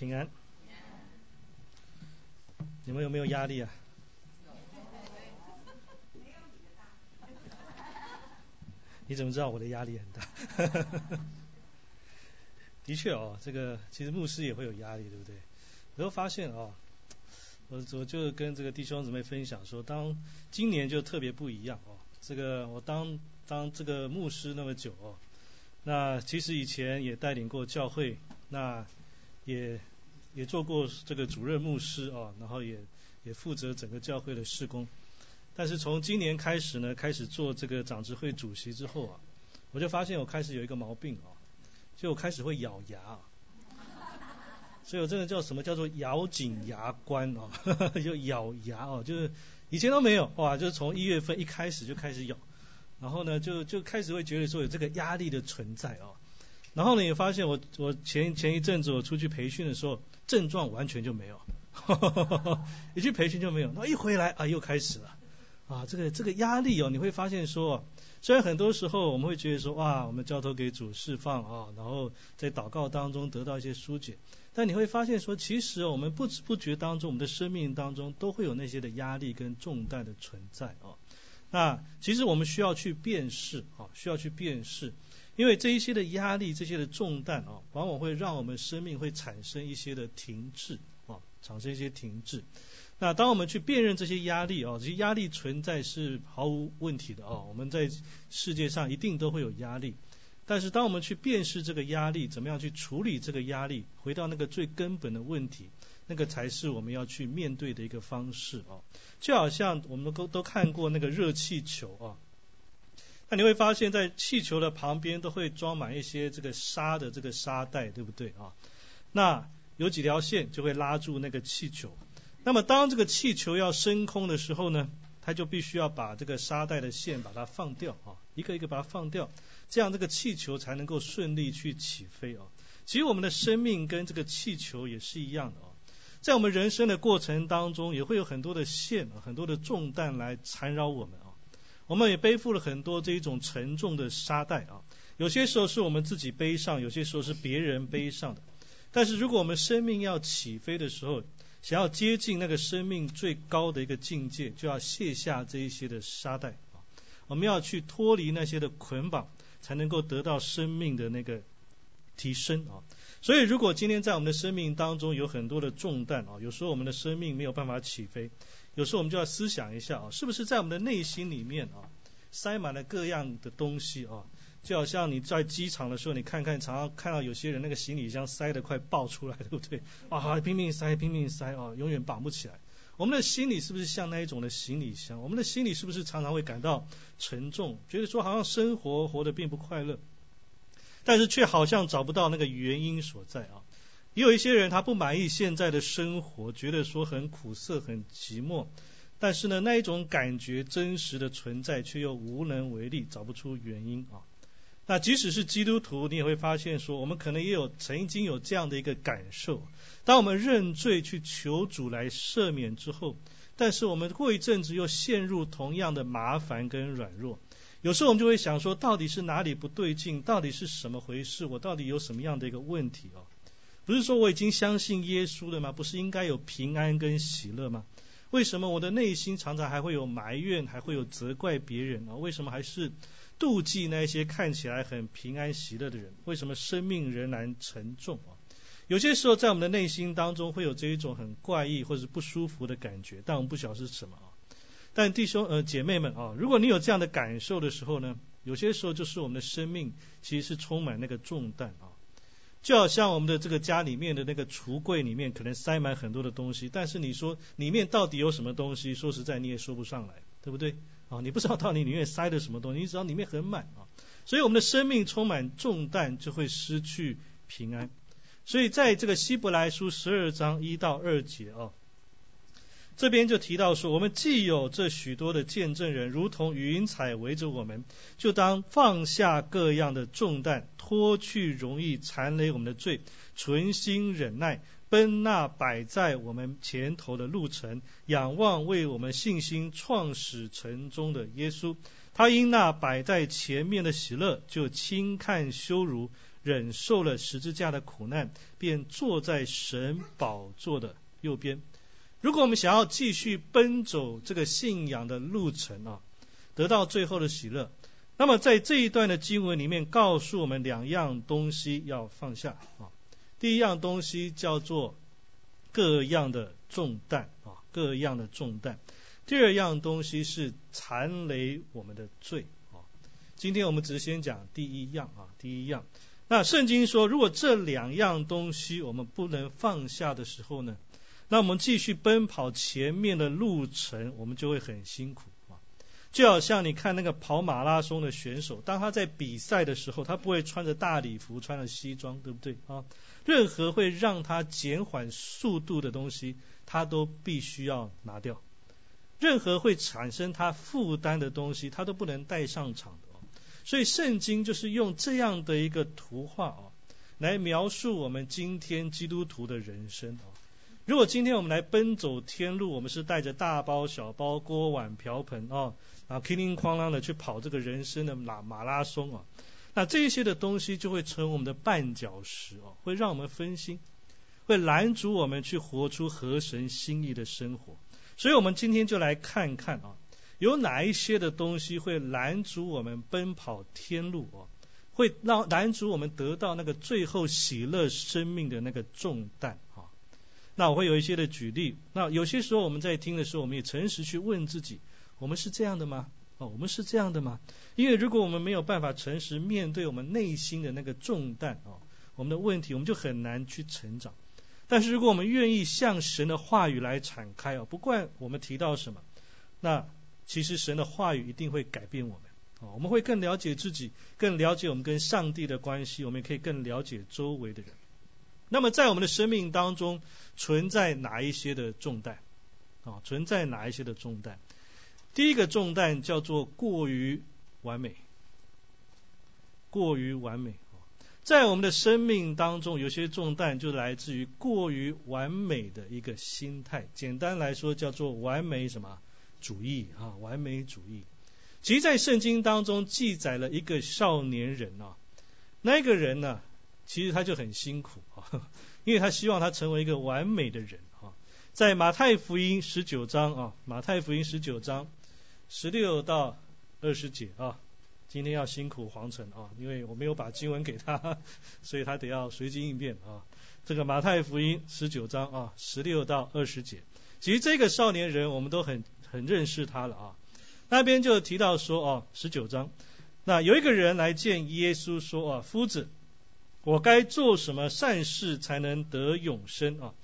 平安。你们有没有压力啊？你怎么知道我的压力很大？的确哦，这个其实牧师也会有压力，对不对？然后发现哦，我我就跟这个弟兄姊妹分享说，当今年就特别不一样哦。这个我当当这个牧师那么久哦，那其实以前也带领过教会，那也也做过这个主任牧师哦，然后也也负责整个教会的事工。但是从今年开始呢，开始做这个长执会主席之后啊，我就发现我开始有一个毛病啊，就我开始会咬牙。所以我这个叫什么叫做咬紧牙关啊，就咬牙哦，就是以前都没有哇，就是从一月份一开始就开始咬，然后呢就就开始会觉得说有这个压力的存在哦，然后呢也发现我我前前一阵子我出去培训的时候症状完全就没有，一去培训就没有，那一回来啊又开始了啊这个这个压力哦你会发现说。虽然很多时候我们会觉得说哇，我们交托给主释放啊，然后在祷告当中得到一些疏解，但你会发现说，其实我们不知不觉当中，我们的生命当中都会有那些的压力跟重担的存在啊。那其实我们需要去辨识啊，需要去辨识，因为这一些的压力、这些的重担啊，往往会让我们生命会产生一些的停滞啊，产生一些停滞。那当我们去辨认这些压力啊，这些压力存在是毫无问题的啊。我们在世界上一定都会有压力，但是当我们去辨识这个压力，怎么样去处理这个压力，回到那个最根本的问题，那个才是我们要去面对的一个方式啊。就好像我们都都看过那个热气球啊，那你会发现在气球的旁边都会装满一些这个沙的这个沙袋，对不对啊？那有几条线就会拉住那个气球。那么当这个气球要升空的时候呢，它就必须要把这个沙袋的线把它放掉啊，一个一个把它放掉，这样这个气球才能够顺利去起飞啊。其实我们的生命跟这个气球也是一样的啊，在我们人生的过程当中，也会有很多的线、很多的重担来缠绕我们啊。我们也背负了很多这一种沉重的沙袋啊，有些时候是我们自己背上，有些时候是别人背上的。但是如果我们生命要起飞的时候，想要接近那个生命最高的一个境界，就要卸下这一些的沙袋啊！我们要去脱离那些的捆绑，才能够得到生命的那个提升啊！所以，如果今天在我们的生命当中有很多的重担啊，有时候我们的生命没有办法起飞，有时候我们就要思想一下啊，是不是在我们的内心里面啊，塞满了各样的东西啊？就好像你在机场的时候，你看看，常常看到有些人那个行李箱塞得快爆出来，对不对？啊，拼命塞，拼命塞，啊，永远绑不起来。我们的心里是不是像那一种的行李箱？我们的心里是不是常常会感到沉重，觉得说好像生活活得并不快乐，但是却好像找不到那个原因所在啊？也有一些人他不满意现在的生活，觉得说很苦涩、很寂寞，但是呢，那一种感觉真实的存在，却又无能为力，找不出原因啊。那即使是基督徒，你也会发现说，我们可能也有曾经有这样的一个感受：当我们认罪去求主来赦免之后，但是我们过一阵子又陷入同样的麻烦跟软弱。有时候我们就会想说，到底是哪里不对劲？到底是什么回事？我到底有什么样的一个问题哦？不是说我已经相信耶稣了吗？不是应该有平安跟喜乐吗？为什么我的内心常常还会有埋怨，还会有责怪别人啊？为什么还是？妒忌那些看起来很平安喜乐的人，为什么生命仍然沉重啊？有些时候在我们的内心当中会有这一种很怪异或者不舒服的感觉，但我们不晓得是什么啊。但弟兄呃姐妹们啊，如果你有这样的感受的时候呢，有些时候就是我们的生命其实是充满那个重担啊，就好像我们的这个家里面的那个橱柜里面可能塞满很多的东西，但是你说里面到底有什么东西？说实在你也说不上来，对不对？啊，你不知道到底里面塞的什么东西，你只要里面很满啊，所以我们的生命充满重担，就会失去平安。所以在这个希伯来书十二章一到二节啊，这边就提到说，我们既有这许多的见证人，如同云彩围着我们，就当放下各样的重担，脱去容易缠累我们的罪，存心忍耐。奔那摆在我们前头的路程，仰望为我们信心创始成终的耶稣。他因那摆在前面的喜乐，就轻看羞辱，忍受了十字架的苦难，便坐在神宝座的右边。如果我们想要继续奔走这个信仰的路程啊，得到最后的喜乐，那么在这一段的经文里面，告诉我们两样东西要放下啊。第一样东西叫做各样的重担啊，各样的重担。第二样东西是残累我们的罪啊。今天我们只是先讲第一样啊，第一样。那圣经说，如果这两样东西我们不能放下的时候呢，那我们继续奔跑前面的路程，我们就会很辛苦啊。就好像你看那个跑马拉松的选手，当他在比赛的时候，他不会穿着大礼服，穿着西装，对不对啊？任何会让他减缓速度的东西，他都必须要拿掉；任何会产生他负担的东西，他都不能带上场的。所以圣经就是用这样的一个图画啊，来描述我们今天基督徒的人生啊。如果今天我们来奔走天路，我们是带着大包小包、锅碗瓢盆啊，然后哐铃哐啷的去跑这个人生的马马拉松啊。那这些的东西就会成我们的绊脚石哦，会让我们分心，会拦阻我们去活出合神心意的生活。所以，我们今天就来看看啊，有哪一些的东西会拦阻我们奔跑天路哦，会让拦阻我们得到那个最后喜乐生命的那个重担。那我会有一些的举例。那有些时候我们在听的时候，我们也诚实去问自己：我们是这样的吗？哦，我们是这样的吗？因为如果我们没有办法诚实面对我们内心的那个重担哦，我们的问题，我们就很难去成长。但是如果我们愿意向神的话语来敞开哦，不管我们提到什么，那其实神的话语一定会改变我们哦，我们会更了解自己，更了解我们跟上帝的关系，我们也可以更了解周围的人。那么在我们的生命当中存在哪一些的重担啊？存在哪一些的重担？第一个重担叫做过于完美，过于完美在我们的生命当中，有些重担就来自于过于完美的一个心态。简单来说，叫做完美什么主义啊？完美主义。其实，在圣经当中记载了一个少年人啊，那个人呢，其实他就很辛苦啊，因为他希望他成为一个完美的人啊。在马太福音十九章啊，马太福音十九章。十六到二十节啊，今天要辛苦黄晨啊，因为我没有把经文给他，所以他得要随机应变啊。这个马太福音十九章啊，十六到二十节，其实这个少年人我们都很很认识他了啊。那边就提到说哦，十九章，那有一个人来见耶稣说啊，夫子，我该做什么善事才能得永生啊？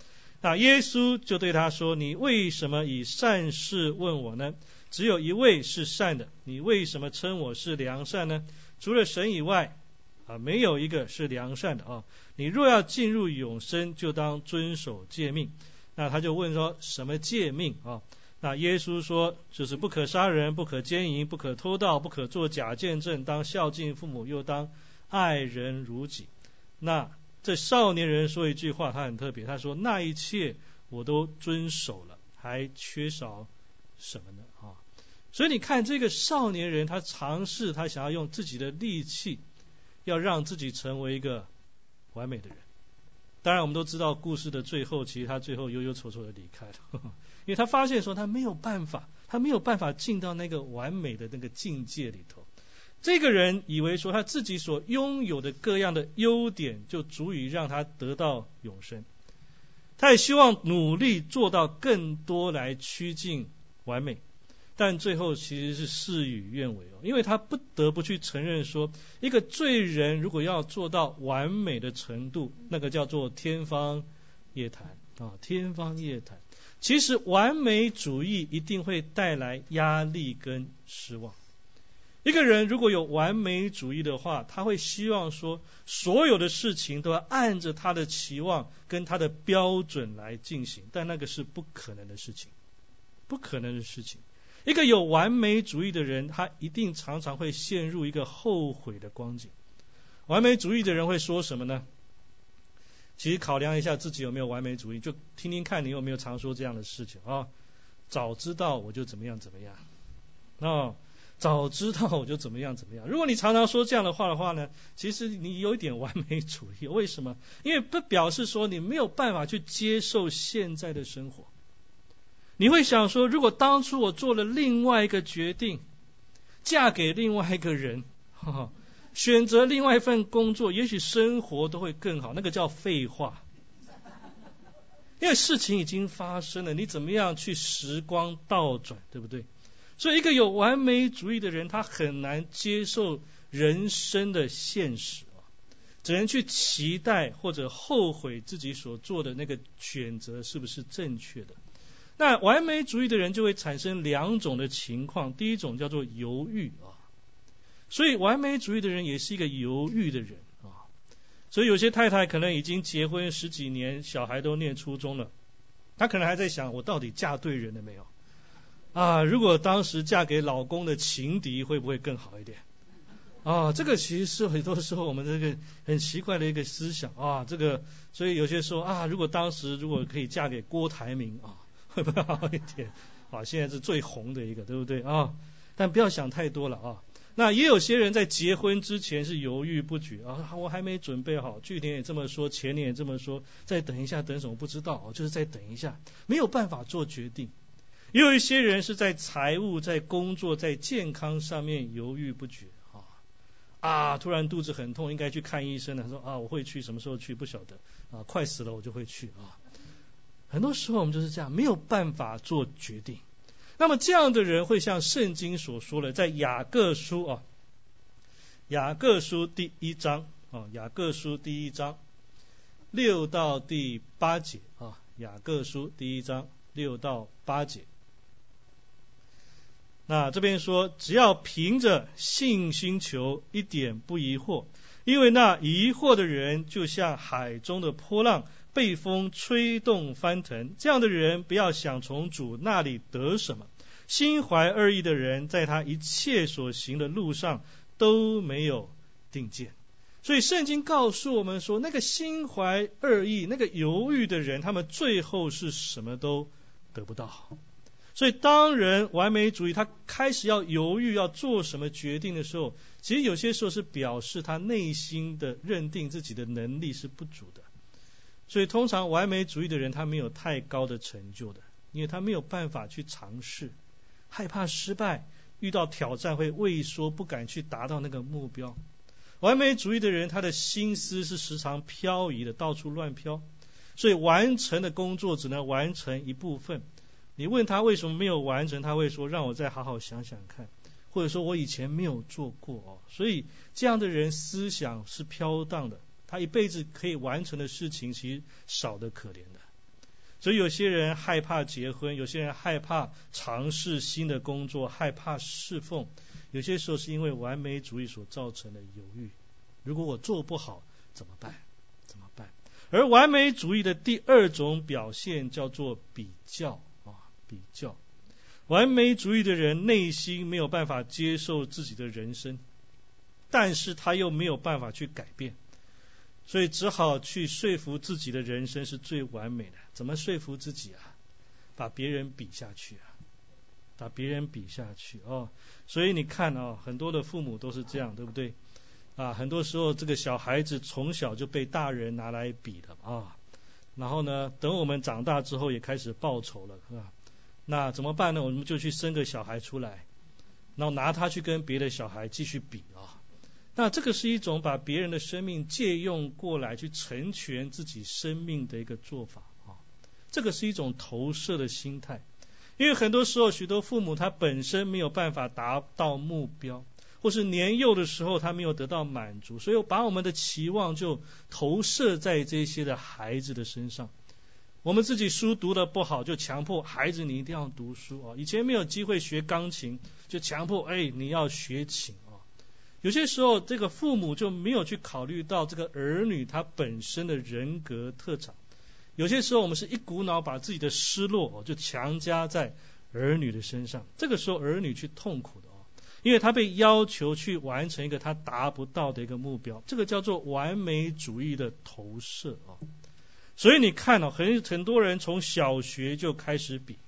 那耶稣就对他说，你为什么以善事问我呢？只有一位是善的，你为什么称我是良善呢？除了神以外，啊，没有一个是良善的啊。你若要进入永生，就当遵守诫命。那他就问说，什么诫命啊？那耶稣说，就是不可杀人，不可奸淫，不可偷盗，不可做假见证，当孝敬父母，又当爱人如己。那这少年人说一句话，他很特别，他说那一切我都遵守了，还缺少什么呢？啊？所以你看，这个少年人，他尝试，他想要用自己的力气，要让自己成为一个完美的人。当然，我们都知道故事的最后，其实他最后忧忧愁愁的离开了，因为他发现说他没有办法，他没有办法进到那个完美的那个境界里头。这个人以为说他自己所拥有的各样的优点，就足以让他得到永生。他也希望努力做到更多来趋近完美。但最后其实是事与愿违哦，因为他不得不去承认说，一个罪人如果要做到完美的程度，那个叫做天方夜谭啊，天方夜谭。其实完美主义一定会带来压力跟失望。一个人如果有完美主义的话，他会希望说，所有的事情都要按着他的期望跟他的标准来进行，但那个是不可能的事情，不可能的事情。一个有完美主义的人，他一定常常会陷入一个后悔的光景。完美主义的人会说什么呢？其实考量一下自己有没有完美主义，就听听看你有没有常说这样的事情啊。早知道我就怎么样怎么样。哦，早知道我就怎么样怎么样。如果你常常说这样的话的话呢，其实你有一点完美主义。为什么？因为不表示说你没有办法去接受现在的生活。你会想说，如果当初我做了另外一个决定，嫁给另外一个人，哈哈，选择另外一份工作，也许生活都会更好。那个叫废话。因为事情已经发生了，你怎么样去时光倒转，对不对？所以，一个有完美主义的人，他很难接受人生的现实啊，只能去期待或者后悔自己所做的那个选择是不是正确的。那完美主义的人就会产生两种的情况，第一种叫做犹豫啊，所以完美主义的人也是一个犹豫的人啊。所以有些太太可能已经结婚十几年，小孩都念初中了，她可能还在想：我到底嫁对人了没有？啊，如果当时嫁给老公的情敌，会不会更好一点？啊，这个其实是很多时候我们这个很奇怪的一个思想啊。这个，所以有些说啊，如果当时如果可以嫁给郭台铭啊，会不会好一点？啊，现在是最红的一个，对不对啊？但不要想太多了啊。那也有些人在结婚之前是犹豫不决啊，我还没准备好，去年也这么说，前年也这么说，再等一下，等什么不知道，就是再等一下，没有办法做决定。也有一些人是在财务、在工作、在健康上面犹豫不决啊啊，突然肚子很痛，应该去看医生了，说啊我会去，什么时候去不晓得啊，快死了我就会去啊。很多时候我们就是这样，没有办法做决定。那么这样的人会像圣经所说的，在雅各书啊，雅各书第一章啊，雅各书第一章六到第八节啊，雅各书第一章六到八节。那这边说，只要凭着信心求，一点不疑惑，因为那疑惑的人就像海中的波浪。被风吹动翻腾，这样的人不要想从主那里得什么。心怀二意的人，在他一切所行的路上都没有定见。所以圣经告诉我们说，那个心怀二意、那个犹豫的人，他们最后是什么都得不到。所以当人完美主义，他开始要犹豫要做什么决定的时候，其实有些时候是表示他内心的认定自己的能力是不足的。所以，通常完美主义的人，他没有太高的成就的，因为他没有办法去尝试，害怕失败，遇到挑战会畏缩，不敢去达到那个目标。完美主义的人，他的心思是时常漂移的，到处乱飘，所以完成的工作只能完成一部分。你问他为什么没有完成，他会说：“让我再好好想想看，或者说我以前没有做过哦。”所以，这样的人思想是飘荡的。他一辈子可以完成的事情，其实少得可怜的。所以有些人害怕结婚，有些人害怕尝试新的工作，害怕侍奉。有些时候是因为完美主义所造成的犹豫。如果我做不好怎么办？怎么办？而完美主义的第二种表现叫做比较，比较。完美主义的人内心没有办法接受自己的人生，但是他又没有办法去改变。所以只好去说服自己的人生是最完美的。怎么说服自己啊？把别人比下去啊，把别人比下去哦。所以你看啊，很多的父母都是这样，对不对？啊，很多时候这个小孩子从小就被大人拿来比的啊。然后呢，等我们长大之后也开始报仇了，是吧？那怎么办呢？我们就去生个小孩出来，然后拿他去跟别的小孩继续比啊。那这个是一种把别人的生命借用过来去成全自己生命的一个做法啊，这个是一种投射的心态。因为很多时候，许多父母他本身没有办法达到目标，或是年幼的时候他没有得到满足，所以把我们的期望就投射在这些的孩子的身上。我们自己书读的不好，就强迫孩子你一定要读书啊。以前没有机会学钢琴，就强迫哎你要学琴啊。有些时候，这个父母就没有去考虑到这个儿女他本身的人格特长。有些时候，我们是一股脑把自己的失落哦就强加在儿女的身上。这个时候，儿女去痛苦的哦，因为他被要求去完成一个他达不到的一个目标。这个叫做完美主义的投射啊。所以你看哦，很很多人从小学就开始比，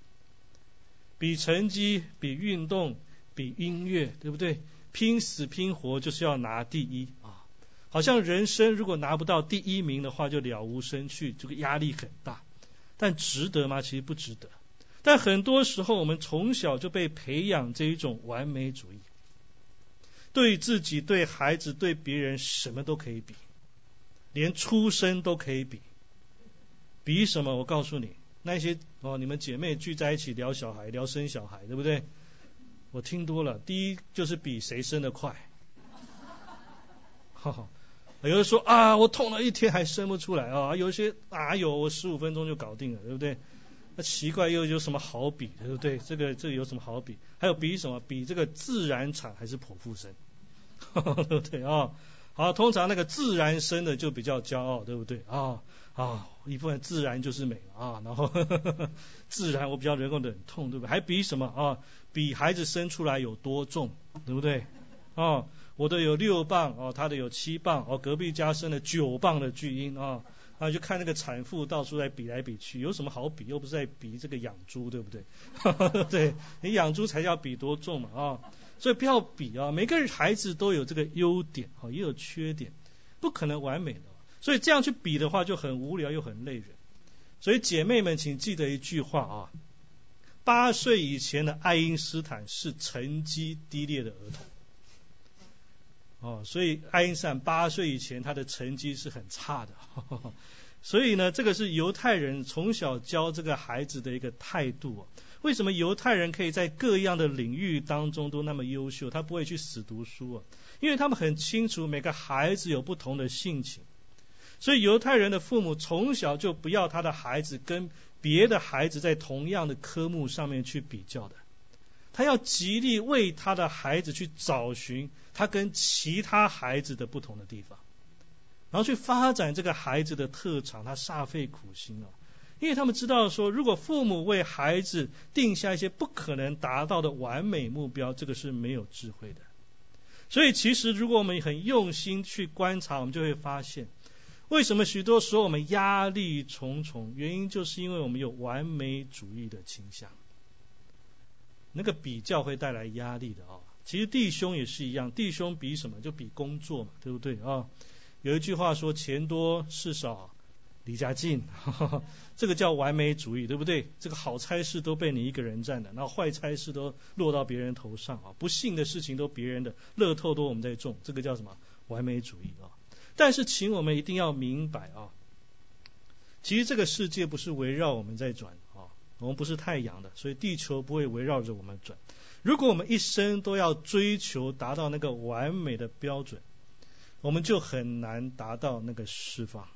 比成绩，比运动。比音乐，对不对？拼死拼活就是要拿第一啊！好像人生如果拿不到第一名的话，就了无生趣，这个压力很大。但值得吗？其实不值得。但很多时候，我们从小就被培养这一种完美主义，对自己、对孩子、对别人，什么都可以比，连出生都可以比。比什么？我告诉你，那些哦，你们姐妹聚在一起聊小孩、聊生小孩，对不对？我听多了，第一就是比谁生得快。哈哈，有人说啊，我痛了一天还生不出来啊，有些啊有我十五分钟就搞定了，对不对？那奇怪又有什么好比，对不对？这个这个有什么好比？还有比什么？比这个自然产还是剖腹生，对不对啊？好，通常那个自然生的就比较骄傲，对不对啊？啊，一部分自然就是美啊，然后 自然我比较能够忍痛，对不对？还比什么啊？比孩子生出来有多重，对不对？啊，我的有六磅哦，他的有七磅哦，隔壁家生了九磅的巨婴啊，啊，就看那个产妇到处在比来比去，有什么好比？又不是在比这个养猪，对不对？对你养猪才要比多重嘛啊，所以不要比啊，每个孩子都有这个优点啊，也有缺点，不可能完美的。所以这样去比的话就很无聊又很累人。所以姐妹们，请记得一句话啊：八岁以前的爱因斯坦是成绩低劣的儿童。哦，所以爱因斯坦八岁以前他的成绩是很差的。所以呢，这个是犹太人从小教这个孩子的一个态度。为什么犹太人可以在各样的领域当中都那么优秀？他不会去死读书啊，因为他们很清楚每个孩子有不同的性情。所以犹太人的父母从小就不要他的孩子跟别的孩子在同样的科目上面去比较的，他要极力为他的孩子去找寻他跟其他孩子的不同的地方，然后去发展这个孩子的特长，他煞费苦心啊，因为他们知道说，如果父母为孩子定下一些不可能达到的完美目标，这个是没有智慧的。所以其实如果我们很用心去观察，我们就会发现。为什么许多时候我们压力重重？原因就是因为我们有完美主义的倾向。那个比较会带来压力的啊。其实弟兄也是一样，弟兄比什么？就比工作嘛，对不对啊？有一句话说：“钱多事少，离家近。”这个叫完美主义，对不对？这个好差事都被你一个人占的，那坏差事都落到别人头上啊，不幸的事情都别人的，乐透都我们在中，这个叫什么？完美主义啊。但是，请我们一定要明白啊，其实这个世界不是围绕我们在转啊，我们不是太阳的，所以地球不会围绕着我们转。如果我们一生都要追求达到那个完美的标准，我们就很难达到那个释放。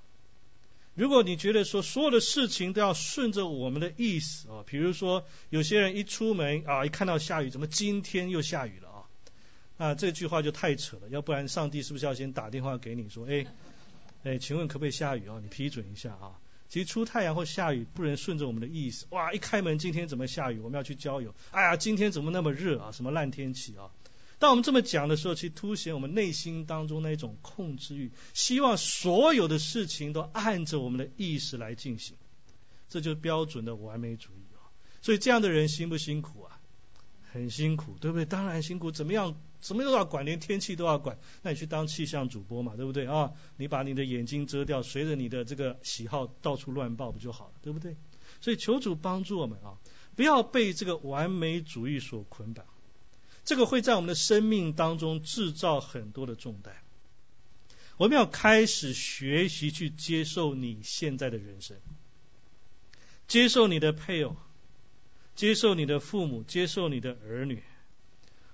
如果你觉得说所有的事情都要顺着我们的意思啊，比如说有些人一出门啊，一看到下雨，怎么今天又下雨了？啊，这句话就太扯了，要不然上帝是不是要先打电话给你说，哎，哎，请问可不可以下雨啊？你批准一下啊。其实出太阳或下雨不能顺着我们的意思，哇，一开门今天怎么下雨？我们要去郊游，哎呀，今天怎么那么热啊？什么烂天气啊？当我们这么讲的时候，去凸显我们内心当中那种控制欲，希望所有的事情都按着我们的意识来进行，这就是标准的完美主义啊。所以这样的人辛不辛苦啊？很辛苦，对不对？当然辛苦，怎么样？什么都要管，连天气都要管。那你去当气象主播嘛，对不对啊？你把你的眼睛遮掉，随着你的这个喜好到处乱报不就好了，对不对？所以求主帮助我们啊，不要被这个完美主义所捆绑，这个会在我们的生命当中制造很多的重担。我们要开始学习去接受你现在的人生，接受你的配偶。接受你的父母，接受你的儿女，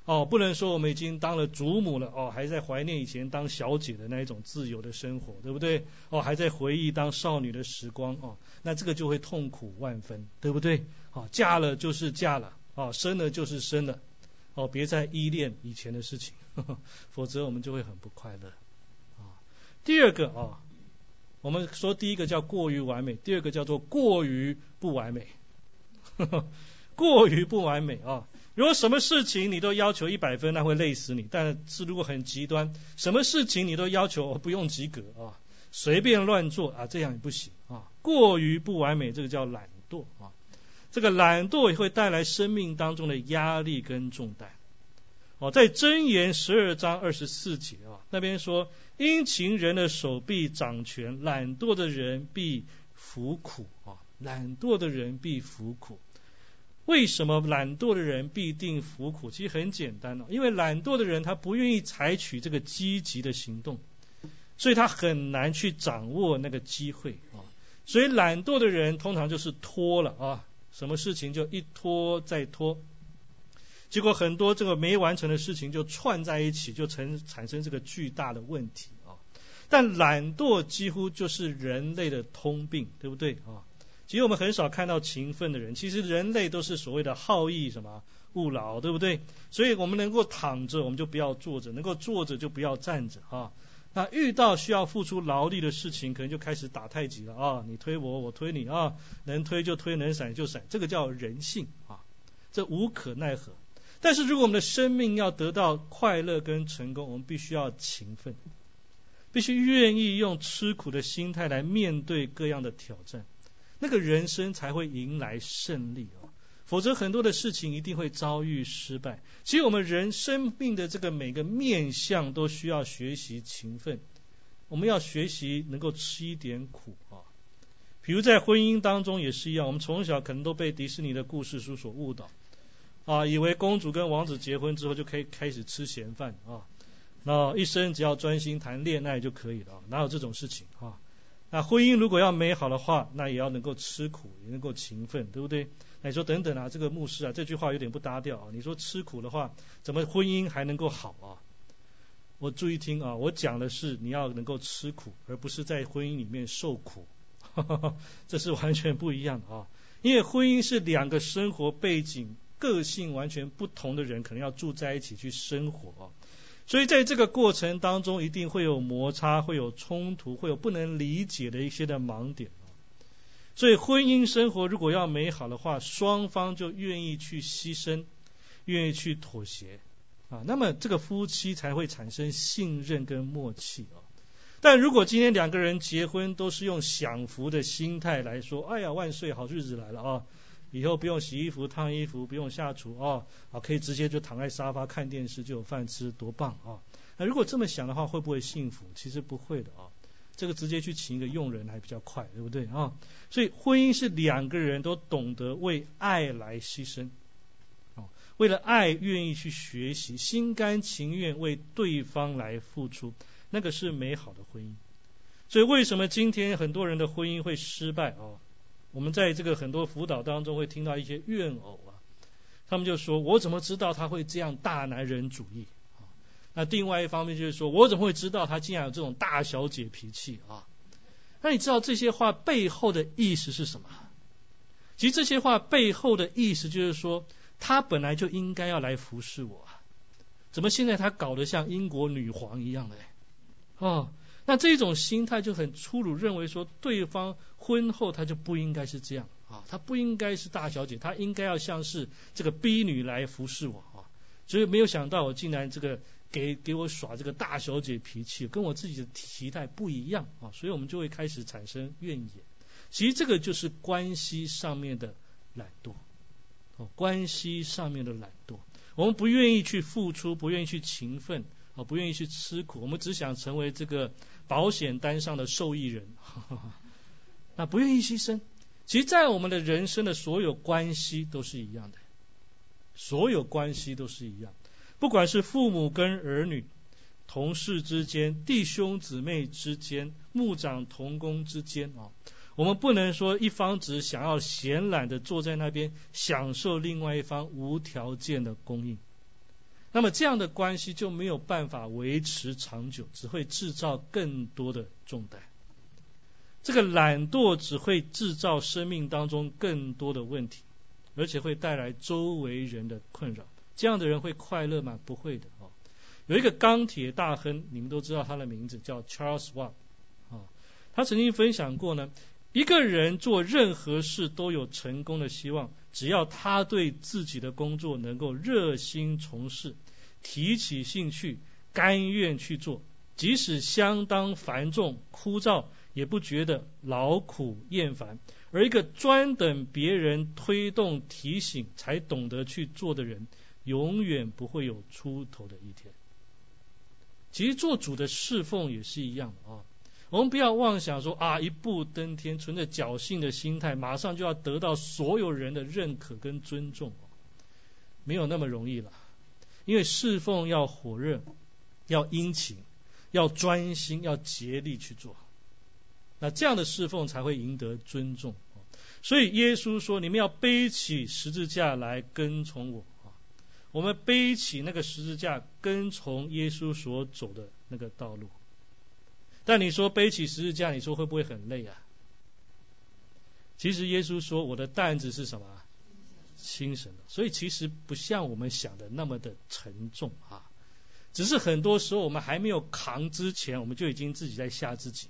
哦，不能说我们已经当了祖母了，哦，还在怀念以前当小姐的那一种自由的生活，对不对？哦，还在回忆当少女的时光，哦，那这个就会痛苦万分，对不对？哦，嫁了就是嫁了，哦，生了就是生了，哦，别再依恋以前的事情，呵呵否则我们就会很不快乐。啊，第二个啊，我们说第一个叫过于完美，第二个叫做过于不完美。呵 呵过于不完美啊！如果什么事情你都要求一百分，那会累死你。但是如果很极端，什么事情你都要求不用及格啊，随便乱做啊，这样也不行啊。过于不完美，这个叫懒惰啊。这个懒惰也会带来生命当中的压力跟重担哦，在箴言十二章二十四节啊，那边说，殷勤人的手臂掌权，懒惰的人必服苦啊，懒惰的人必服苦。为什么懒惰的人必定服苦？其实很简单哦，因为懒惰的人他不愿意采取这个积极的行动，所以他很难去掌握那个机会啊。所以懒惰的人通常就是拖了啊，什么事情就一拖再拖，结果很多这个没完成的事情就串在一起，就成产生这个巨大的问题啊。但懒惰几乎就是人类的通病，对不对啊？其实我们很少看到勤奋的人。其实人类都是所谓的好逸什么勿劳，对不对？所以我们能够躺着，我们就不要坐着；能够坐着就不要站着啊。那遇到需要付出劳力的事情，可能就开始打太极了啊！你推我，我推你啊，能推就推，能闪就闪，这个叫人性啊，这无可奈何。但是如果我们的生命要得到快乐跟成功，我们必须要勤奋，必须愿意用吃苦的心态来面对各样的挑战。那个人生才会迎来胜利哦，否则很多的事情一定会遭遇失败。其实我们人生命的这个每个面相都需要学习勤奋，我们要学习能够吃一点苦啊。比如在婚姻当中也是一样，我们从小可能都被迪士尼的故事书所误导啊，以为公主跟王子结婚之后就可以开始吃闲饭啊，那一生只要专心谈恋爱就可以了，哪有这种事情啊？那婚姻如果要美好的话，那也要能够吃苦，也能够勤奋，对不对？那你说等等啊，这个牧师啊，这句话有点不搭调啊。你说吃苦的话，怎么婚姻还能够好啊？我注意听啊，我讲的是你要能够吃苦，而不是在婚姻里面受苦，这是完全不一样的啊。因为婚姻是两个生活背景、个性完全不同的人，可能要住在一起去生活。所以在这个过程当中，一定会有摩擦，会有冲突，会有不能理解的一些的盲点。所以婚姻生活如果要美好的话，双方就愿意去牺牲，愿意去妥协啊，那么这个夫妻才会产生信任跟默契啊。但如果今天两个人结婚都是用享福的心态来说，哎呀万岁，好日子来了啊！以后不用洗衣服、烫衣服，不用下厨啊，啊，可以直接就躺在沙发看电视就有饭吃，多棒啊！那如果这么想的话，会不会幸福？其实不会的啊，这个直接去请一个佣人还比较快，对不对啊？所以婚姻是两个人都懂得为爱来牺牲，啊，为了爱愿意去学习，心甘情愿为对方来付出，那个是美好的婚姻。所以为什么今天很多人的婚姻会失败啊？我们在这个很多辅导当中会听到一些怨偶啊，他们就说：“我怎么知道他会这样大男人主义？”啊，那另外一方面就是说：“我怎么会知道他竟然有这种大小姐脾气？”啊，那你知道这些话背后的意思是什么？其实这些话背后的意思就是说，他本来就应该要来服侍我，怎么现在他搞得像英国女皇一样的？哦。那这种心态就很粗鲁，认为说对方婚后他就不应该是这样啊，他不应该是大小姐，他应该要像是这个婢女来服侍我啊。所以没有想到我竟然这个给给我耍这个大小姐脾气，跟我自己的期待不一样啊，所以我们就会开始产生怨言。其实这个就是关系上面的懒惰，哦，关系上面的懒惰，我们不愿意去付出，不愿意去勤奋，啊，不愿意去吃苦，我们只想成为这个。保险单上的受益人，那不愿意牺牲。其实，在我们的人生的所有关系都是一样的，所有关系都是一样。不管是父母跟儿女、同事之间、弟兄姊妹之间、牧长同工之间啊，我们不能说一方只想要闲懒的坐在那边享受另外一方无条件的供应。那么这样的关系就没有办法维持长久，只会制造更多的重担。这个懒惰只会制造生命当中更多的问题，而且会带来周围人的困扰。这样的人会快乐吗？不会的哦。有一个钢铁大亨，你们都知道他的名字叫 Charles Wang，啊，他曾经分享过呢，一个人做任何事都有成功的希望。只要他对自己的工作能够热心从事，提起兴趣，甘愿去做，即使相当繁重枯燥，也不觉得劳苦厌烦。而一个专等别人推动提醒才懂得去做的人，永远不会有出头的一天。其实做主的侍奉也是一样啊。我们不要妄想说啊，一步登天，存着侥幸的心态，马上就要得到所有人的认可跟尊重，没有那么容易了。因为侍奉要火热，要殷勤，要专心，要竭力去做，那这样的侍奉才会赢得尊重。所以耶稣说：“你们要背起十字架来跟从我啊！”我们背起那个十字架，跟从耶稣所走的那个道路。但你说背起十字架，你说会不会很累啊？其实耶稣说我的担子是什么？轻省的。所以其实不像我们想的那么的沉重啊。只是很多时候我们还没有扛之前，我们就已经自己在吓自己。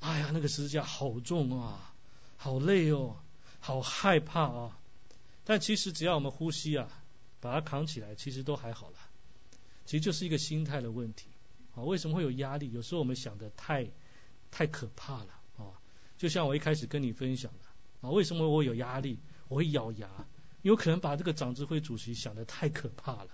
哎呀，那个十字架好重啊，好累哦，好害怕啊。但其实只要我们呼吸啊，把它扛起来，其实都还好了。其实就是一个心态的问题。啊，为什么会有压力？有时候我们想的太太可怕了啊！就像我一开始跟你分享的啊，为什么我有压力？我会咬牙，有可能把这个长智会主席想的太可怕了。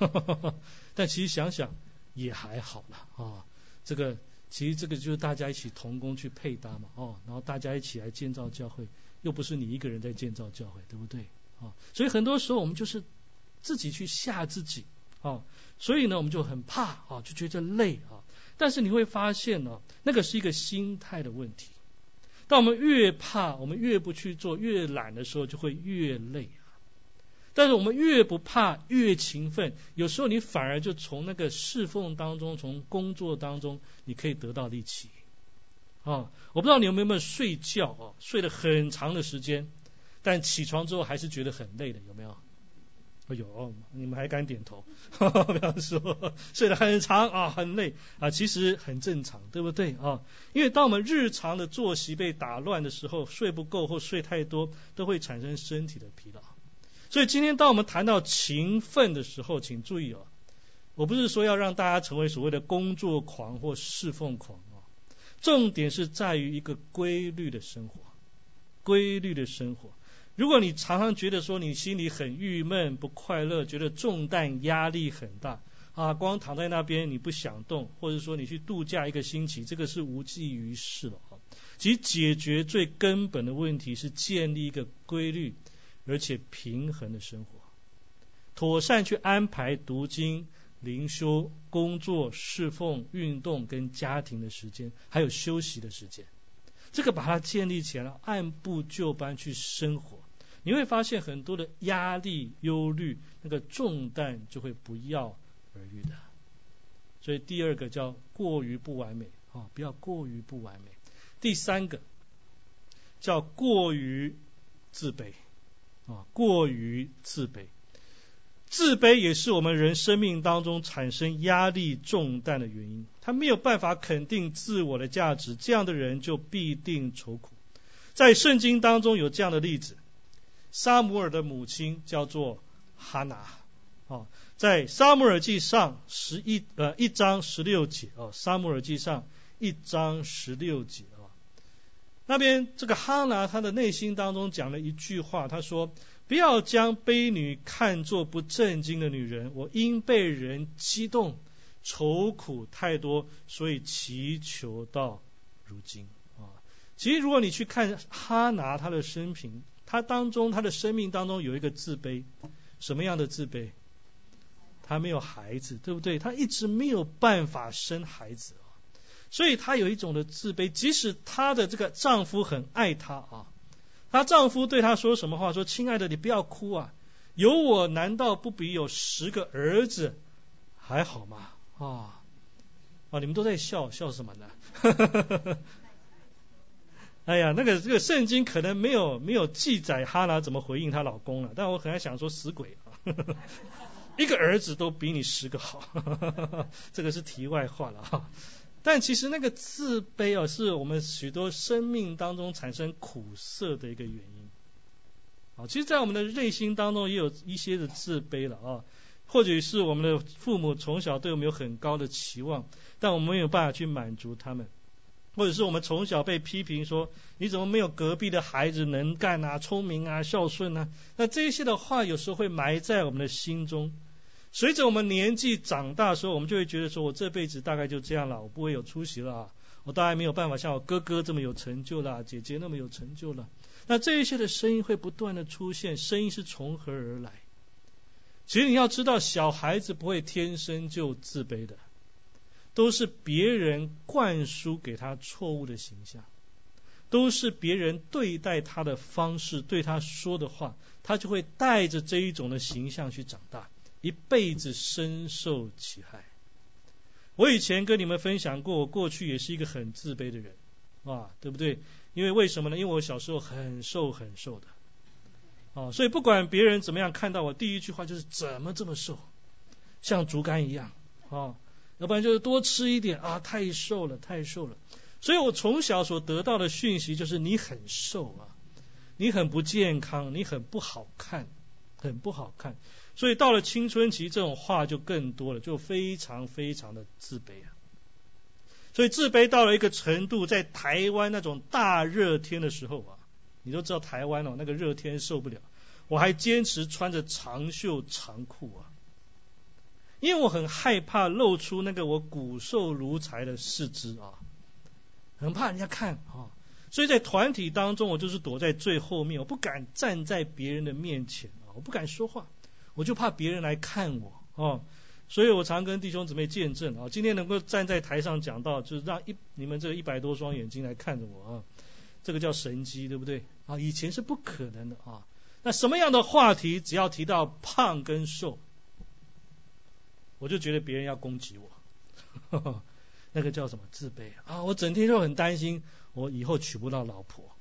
但其实想想也还好了啊。这个其实这个就是大家一起同工去配搭嘛哦，然后大家一起来建造教会，又不是你一个人在建造教会，对不对啊？所以很多时候我们就是自己去吓自己。啊，所以呢，我们就很怕啊，就觉得累啊。但是你会发现呢，那个是一个心态的问题。当我们越怕，我们越不去做，越懒的时候，就会越累啊。但是我们越不怕，越勤奋，有时候你反而就从那个侍奉当中，从工作当中，你可以得到力气啊。我不知道你有没有睡觉啊，睡了很长的时间，但起床之后还是觉得很累的，有没有？哎呦，你们还敢点头？不要说睡得很长啊，很累啊，其实很正常，对不对啊？因为当我们日常的作息被打乱的时候，睡不够或睡太多，都会产生身体的疲劳。所以今天当我们谈到勤奋的时候，请注意哦，我不是说要让大家成为所谓的工作狂或侍奉狂啊，重点是在于一个规律的生活，规律的生活。如果你常常觉得说你心里很郁闷、不快乐，觉得重担压力很大啊，光躺在那边你不想动，或者说你去度假一个星期，这个是无济于事了啊。其实解决最根本的问题是建立一个规律而且平衡的生活，妥善去安排读经、灵修、工作、侍奉、运动跟家庭的时间，还有休息的时间，这个把它建立起来，按部就班去生活。你会发现很多的压力、忧虑，那个重担就会不药而愈的。所以第二个叫过于不完美啊，不要过于不完美。第三个叫过于自卑啊，过于自卑。自卑也是我们人生命当中产生压力重担的原因。他没有办法肯定自我的价值，这样的人就必定愁苦。在圣经当中有这样的例子。沙姆尔的母亲叫做哈拿，哦，在沙姆尔记上十一呃一章十六节哦，沙姆尔记上一章十六节啊，那边这个哈拿他的内心当中讲了一句话，他说：不要将卑女看作不正经的女人，我因被人激动，愁苦太多，所以祈求到如今啊。其实如果你去看哈拿他的生平。他当中，他的生命当中有一个自卑，什么样的自卑？他没有孩子，对不对？他一直没有办法生孩子啊，所以他有一种的自卑。即使她的这个丈夫很爱她啊，她丈夫对她说什么话？说：“亲爱的，你不要哭啊，有我难道不比有十个儿子还好吗？”啊啊！你们都在笑笑什么呢？哎呀，那个这个圣经可能没有没有记载哈拿怎么回应她老公了，但我很爱想说死鬼啊，一个儿子都比你十个好，这个是题外话了哈。但其实那个自卑啊，是我们许多生命当中产生苦涩的一个原因。啊，其实，在我们的内心当中也有一些的自卑了啊，或许是我们的父母从小对我们有很高的期望，但我们没有办法去满足他们。或者是我们从小被批评说你怎么没有隔壁的孩子能干啊、聪明啊、孝顺啊？那这些的话有时候会埋在我们的心中。随着我们年纪长大时候，我们就会觉得说我这辈子大概就这样了，我不会有出息了啊，我大概没有办法像我哥哥这么有成就了，姐姐那么有成就了。那这一些的声音会不断的出现，声音是从何而来？其实你要知道，小孩子不会天生就自卑的，都是别人灌输给他错误的形象，都是别人对待他的方式，对他说的话，他就会带着这一种的形象去长大，一辈子深受其害。我以前跟你们分享过，我过去也是一个很自卑的人，啊，对不对？因为为什么呢？因为我小时候很瘦很瘦的，哦，所以不管别人怎么样看到我，第一句话就是怎么这么瘦，像竹竿一样，啊，要不然就是多吃一点啊，太瘦了，太瘦了。所以我从小所得到的讯息就是你很瘦啊，你很不健康，你很不好看，很不好看。所以到了青春期，这种话就更多了，就非常非常的自卑啊。所以自卑到了一个程度，在台湾那种大热天的时候啊，你都知道台湾哦，那个热天受不了，我还坚持穿着长袖长裤啊，因为我很害怕露出那个我骨瘦如柴的四肢啊，很怕人家看啊，所以在团体当中，我就是躲在最后面，我不敢站在别人的面前啊，我不敢说话，我就怕别人来看我啊。所以我常跟弟兄姊妹见证啊，今天能够站在台上讲到，就是让一你们这一百多双眼睛来看着我啊，这个叫神机，对不对？啊，以前是不可能的啊。那什么样的话题，只要提到胖跟瘦，我就觉得别人要攻击我，那个叫什么自卑啊？我整天就很担心，我以后娶不到老婆，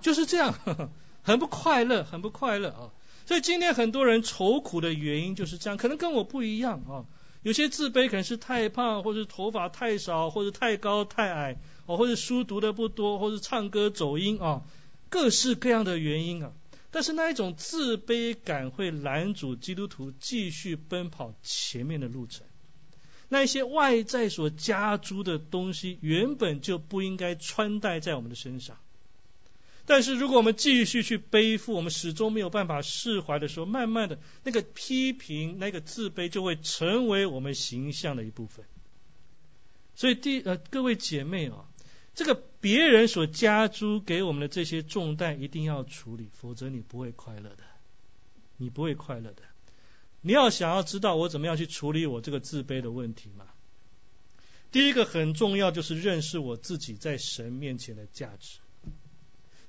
就是这样，很不快乐，很不快乐啊。所以今天很多人愁苦的原因就是这样，可能跟我不一样啊。有些自卑可能是太胖，或者头发太少，或者太高太矮，或者书读的不多，或者唱歌走音啊，各式各样的原因啊。但是那一种自卑感会拦阻基督徒继续奔跑前面的路程。那些外在所加诸的东西，原本就不应该穿戴在我们的身上。但是如果我们继续去背负，我们始终没有办法释怀的时候，慢慢的那个批评、那个自卑就会成为我们形象的一部分。所以第呃各位姐妹啊，这个别人所加诸给我们的这些重担一定要处理，否则你不会快乐的，你不会快乐的。你要想要知道我怎么样去处理我这个自卑的问题嘛？第一个很重要就是认识我自己在神面前的价值。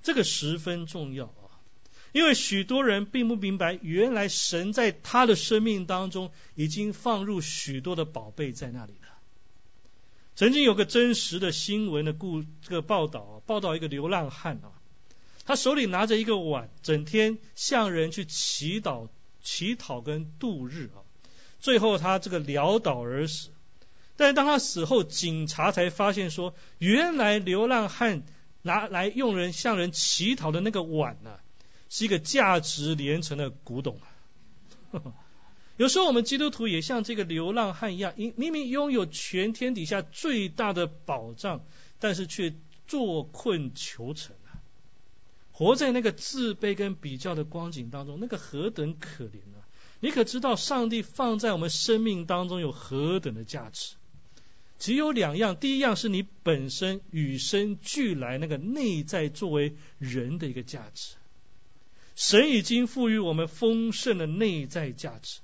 这个十分重要啊，因为许多人并不明白，原来神在他的生命当中已经放入许多的宝贝在那里。曾经有个真实的新闻的故这个报道，报道一个流浪汉啊，他手里拿着一个碗，整天向人去祈祷、乞讨跟度日啊，最后他这个潦倒而死。但是当他死后，警察才发现说，原来流浪汉。拿来用人向人乞讨的那个碗呢，是一个价值连城的古董。有时候我们基督徒也像这个流浪汉一样，明明拥有全天底下最大的保障，但是却坐困求成啊！活在那个自卑跟比较的光景当中，那个何等可怜啊！你可知道上帝放在我们生命当中有何等的价值？只有两样，第一样是你本身与生俱来那个内在作为人的一个价值，神已经赋予我们丰盛的内在价值。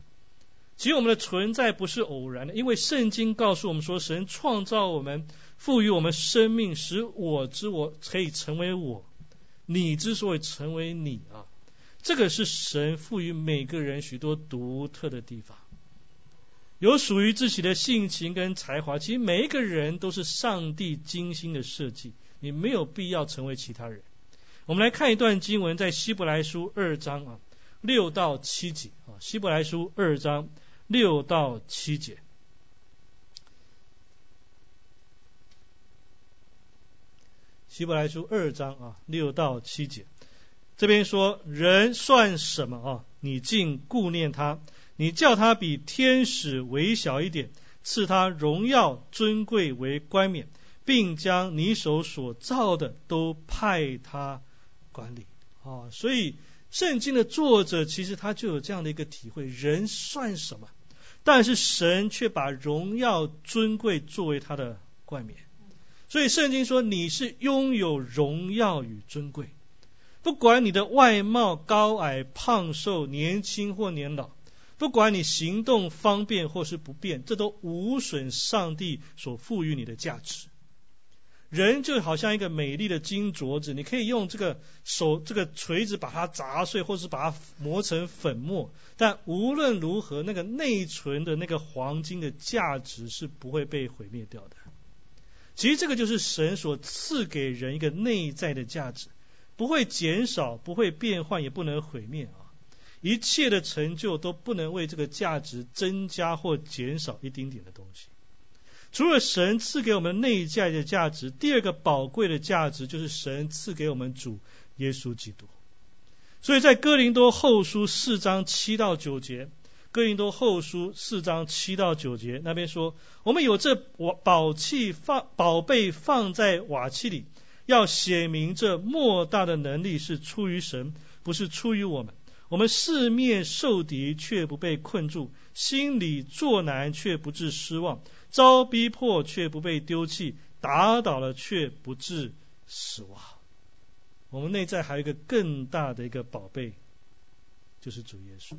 其实我们的存在不是偶然的，因为圣经告诉我们说，神创造我们，赋予我们生命，使我之我可以成为我，你之所以成为你啊，这个是神赋予每个人许多独特的地方。有属于自己的性情跟才华，其实每一个人都是上帝精心的设计，你没有必要成为其他人。我们来看一段经文，在希伯来书二章啊六到七节啊，希伯来书二章六到七节。希伯来书二章啊六到七节，这边说人算什么啊？你竟顾念他？你叫他比天使微小一点，赐他荣耀尊贵为冠冕，并将你手所造的都派他管理。啊，所以圣经的作者其实他就有这样的一个体会：人算什么？但是神却把荣耀尊贵作为他的冠冕。所以圣经说你是拥有荣耀与尊贵，不管你的外貌高矮、胖瘦、年轻或年老，不管你行动方便或是不便，这都无损上帝所赋予你的价值。人就好像一个美丽的金镯子，你可以用这个手这个锤子把它砸碎，或是把它磨成粉末，但无论如何，那个内存的那个黄金的价值是不会被毁灭掉的。其实这个就是神所赐给人一个内在的价值，不会减少，不会变换，也不能毁灭啊！一切的成就都不能为这个价值增加或减少一丁点的东西。除了神赐给我们内在的价值，第二个宝贵的价值就是神赐给我们主耶稣基督。所以在哥林多后书四章七到九节。哥林多后书四章七到九节那边说，我们有这宝器放宝贝放在瓦器里，要显明这莫大的能力是出于神，不是出于我们。我们四面受敌却不被困住，心里作难却不致失望，遭逼迫却不被丢弃，打倒了却不致死亡。我们内在还有一个更大的一个宝贝，就是主耶稣。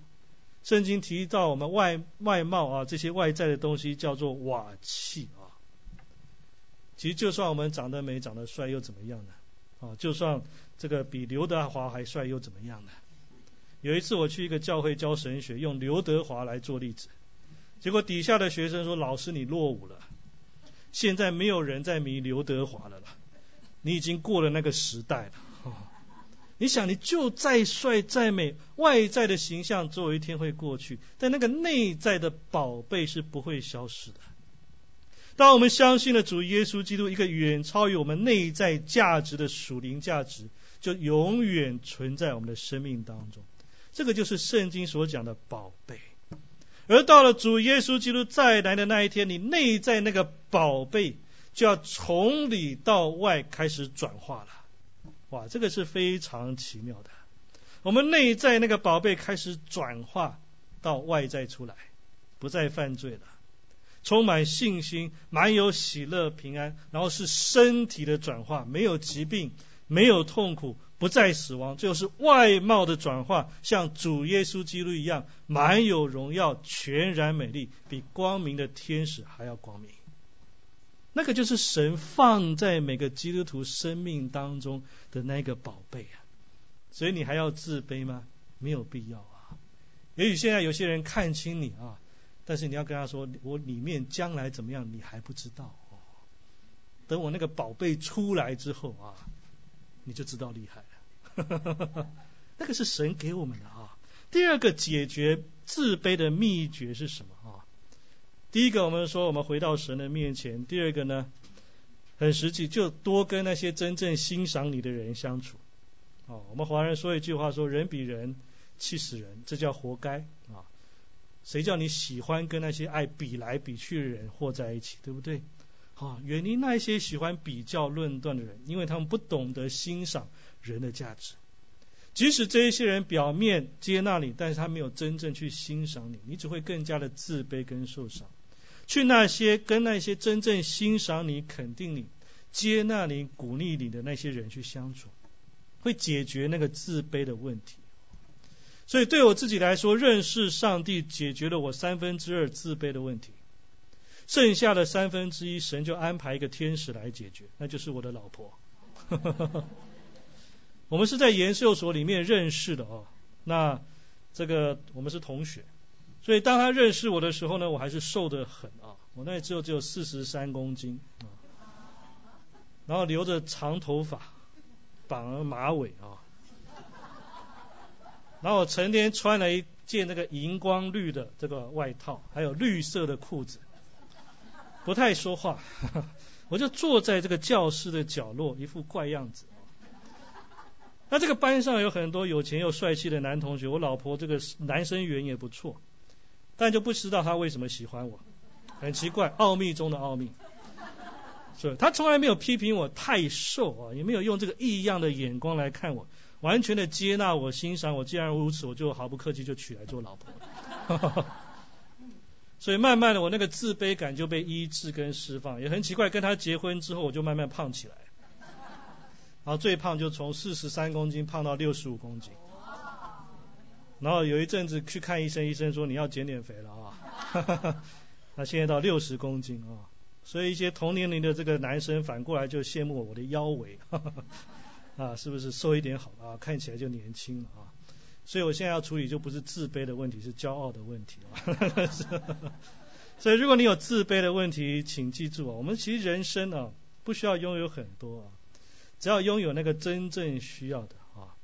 圣经提到我们外外貌啊，这些外在的东西叫做瓦器啊。其实就算我们长得美、长得帅又怎么样呢？啊，就算这个比刘德华还帅又怎么样呢？有一次我去一个教会教神学，用刘德华来做例子，结果底下的学生说：“老师你落伍了，现在没有人在迷刘德华了啦，你已经过了那个时代了。”你想，你就再帅再美，外在的形象总有一天会过去，但那个内在的宝贝是不会消失的。当我们相信了主耶稣基督，一个远超于我们内在价值的属灵价值，就永远存在我们的生命当中。这个就是圣经所讲的宝贝。而到了主耶稣基督再来的那一天，你内在那个宝贝就要从里到外开始转化了。哇，这个是非常奇妙的。我们内在那个宝贝开始转化到外在出来，不再犯罪了，充满信心，满有喜乐平安，然后是身体的转化，没有疾病，没有痛苦，不再死亡，就是外貌的转化，像主耶稣基督一样，满有荣耀，全然美丽，比光明的天使还要光明。那个就是神放在每个基督徒生命当中的那个宝贝啊，所以你还要自卑吗？没有必要啊。也许现在有些人看清你啊，但是你要跟他说，我里面将来怎么样，你还不知道哦。等我那个宝贝出来之后啊，你就知道厉害。那个是神给我们的啊。第二个解决自卑的秘诀是什么啊？第一个，我们说我们回到神的面前；第二个呢，很实际，就多跟那些真正欣赏你的人相处。哦，我们华人说一句话，说人比人气死人，这叫活该啊！谁叫你喜欢跟那些爱比来比去的人和在一起，对不对？啊，远离那些喜欢比较论断的人，因为他们不懂得欣赏人的价值。即使这一些人表面接纳你，但是他没有真正去欣赏你，你只会更加的自卑跟受伤。去那些跟那些真正欣赏你、肯定你、接纳你、鼓励你的那些人去相处，会解决那个自卑的问题。所以对我自己来说，认识上帝解决了我三分之二自卑的问题，剩下的三分之一，神就安排一个天使来解决，那就是我的老婆。我们是在研究所里面认识的哦，那这个我们是同学。所以当他认识我的时候呢，我还是瘦得很啊，我那时候只有四十三公斤。啊，然后留着长头发，绑了马尾啊，然后我成天穿了一件那个荧光绿的这个外套，还有绿色的裤子，不太说话，我就坐在这个教室的角落，一副怪样子。那这个班上有很多有钱又帅气的男同学，我老婆这个男生缘也不错。但就不知道他为什么喜欢我，很奇怪，奥秘中的奥秘。是他从来没有批评我太瘦啊，也没有用这个异样的眼光来看我，完全的接纳我、欣赏我。既然如此，我就毫不客气就娶来做老婆。所以慢慢的，我那个自卑感就被医治跟释放。也很奇怪，跟他结婚之后，我就慢慢胖起来，然后最胖就从四十三公斤胖到六十五公斤。然后有一阵子去看医生，医生说你要减点肥了啊。那现在到六十公斤啊，所以一些同年龄的这个男生反过来就羡慕我的腰围，啊，是不是瘦一点好啊？看起来就年轻了啊。所以我现在要处理就不是自卑的问题，是骄傲的问题啊。所以如果你有自卑的问题，请记住啊，我们其实人生啊不需要拥有很多啊，只要拥有那个真正需要的啊。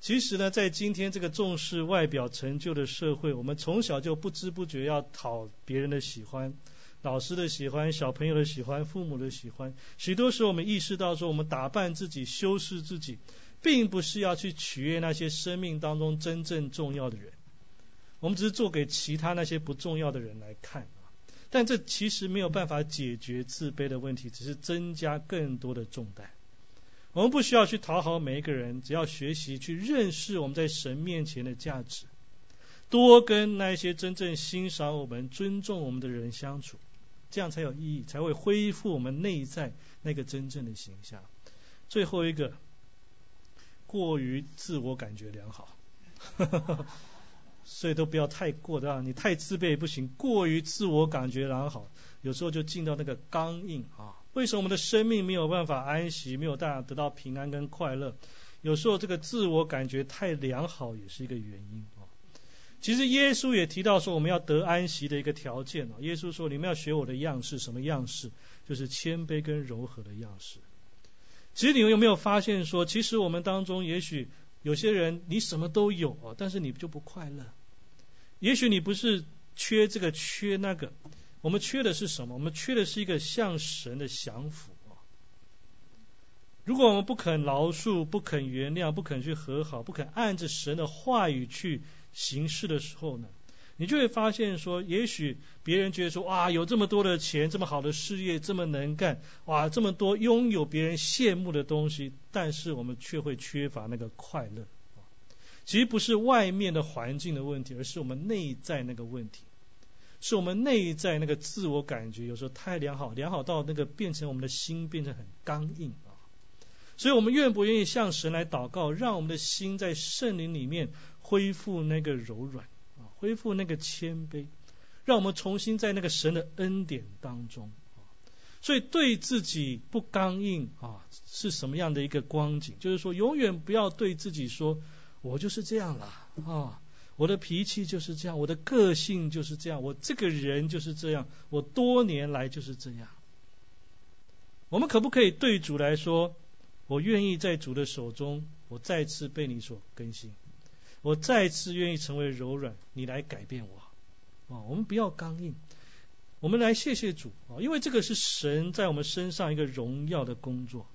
其实呢，在今天这个重视外表成就的社会，我们从小就不知不觉要讨别人的喜欢，老师的喜欢，小朋友的喜欢，父母的喜欢。许多时候，我们意识到说，我们打扮自己、修饰自己，并不是要去取悦那些生命当中真正重要的人，我们只是做给其他那些不重要的人来看。但这其实没有办法解决自卑的问题，只是增加更多的重担。我们不需要去讨好每一个人，只要学习去认识我们在神面前的价值，多跟那些真正欣赏我们、尊重我们的人相处，这样才有意义，才会恢复我们内在那个真正的形象。最后一个，过于自我感觉良好，所以都不要太过，的啊？你太自卑不行，过于自我感觉良好，有时候就进到那个刚硬啊。为什么我们的生命没有办法安息，没有办法得到平安跟快乐？有时候这个自我感觉太良好也是一个原因啊。其实耶稣也提到说，我们要得安息的一个条件啊。耶稣说，你们要学我的样式，什么样式？就是谦卑跟柔和的样式。其实你们有没有发现说，其实我们当中也许有些人你什么都有啊，但是你就不快乐。也许你不是缺这个缺那个。我们缺的是什么？我们缺的是一个向神的降服啊！如果我们不肯饶恕、不肯原谅、不肯去和好、不肯按着神的话语去行事的时候呢，你就会发现说，也许别人觉得说，哇，有这么多的钱，这么好的事业，这么能干，哇，这么多拥有别人羡慕的东西，但是我们却会缺乏那个快乐。其实不是外面的环境的问题，而是我们内在那个问题。是我们内在那个自我感觉有时候太良好，良好到那个变成我们的心变成很刚硬啊。所以我们愿不愿意向神来祷告，让我们的心在圣灵里面恢复那个柔软啊，恢复那个谦卑，让我们重新在那个神的恩典当中啊。所以对自己不刚硬啊，是什么样的一个光景？就是说，永远不要对自己说，我就是这样了啊。我的脾气就是这样，我的个性就是这样，我这个人就是这样，我多年来就是这样。我们可不可以对主来说，我愿意在主的手中，我再次被你所更新，我再次愿意成为柔软，你来改变我啊！我们不要刚硬，我们来谢谢主啊，因为这个是神在我们身上一个荣耀的工作。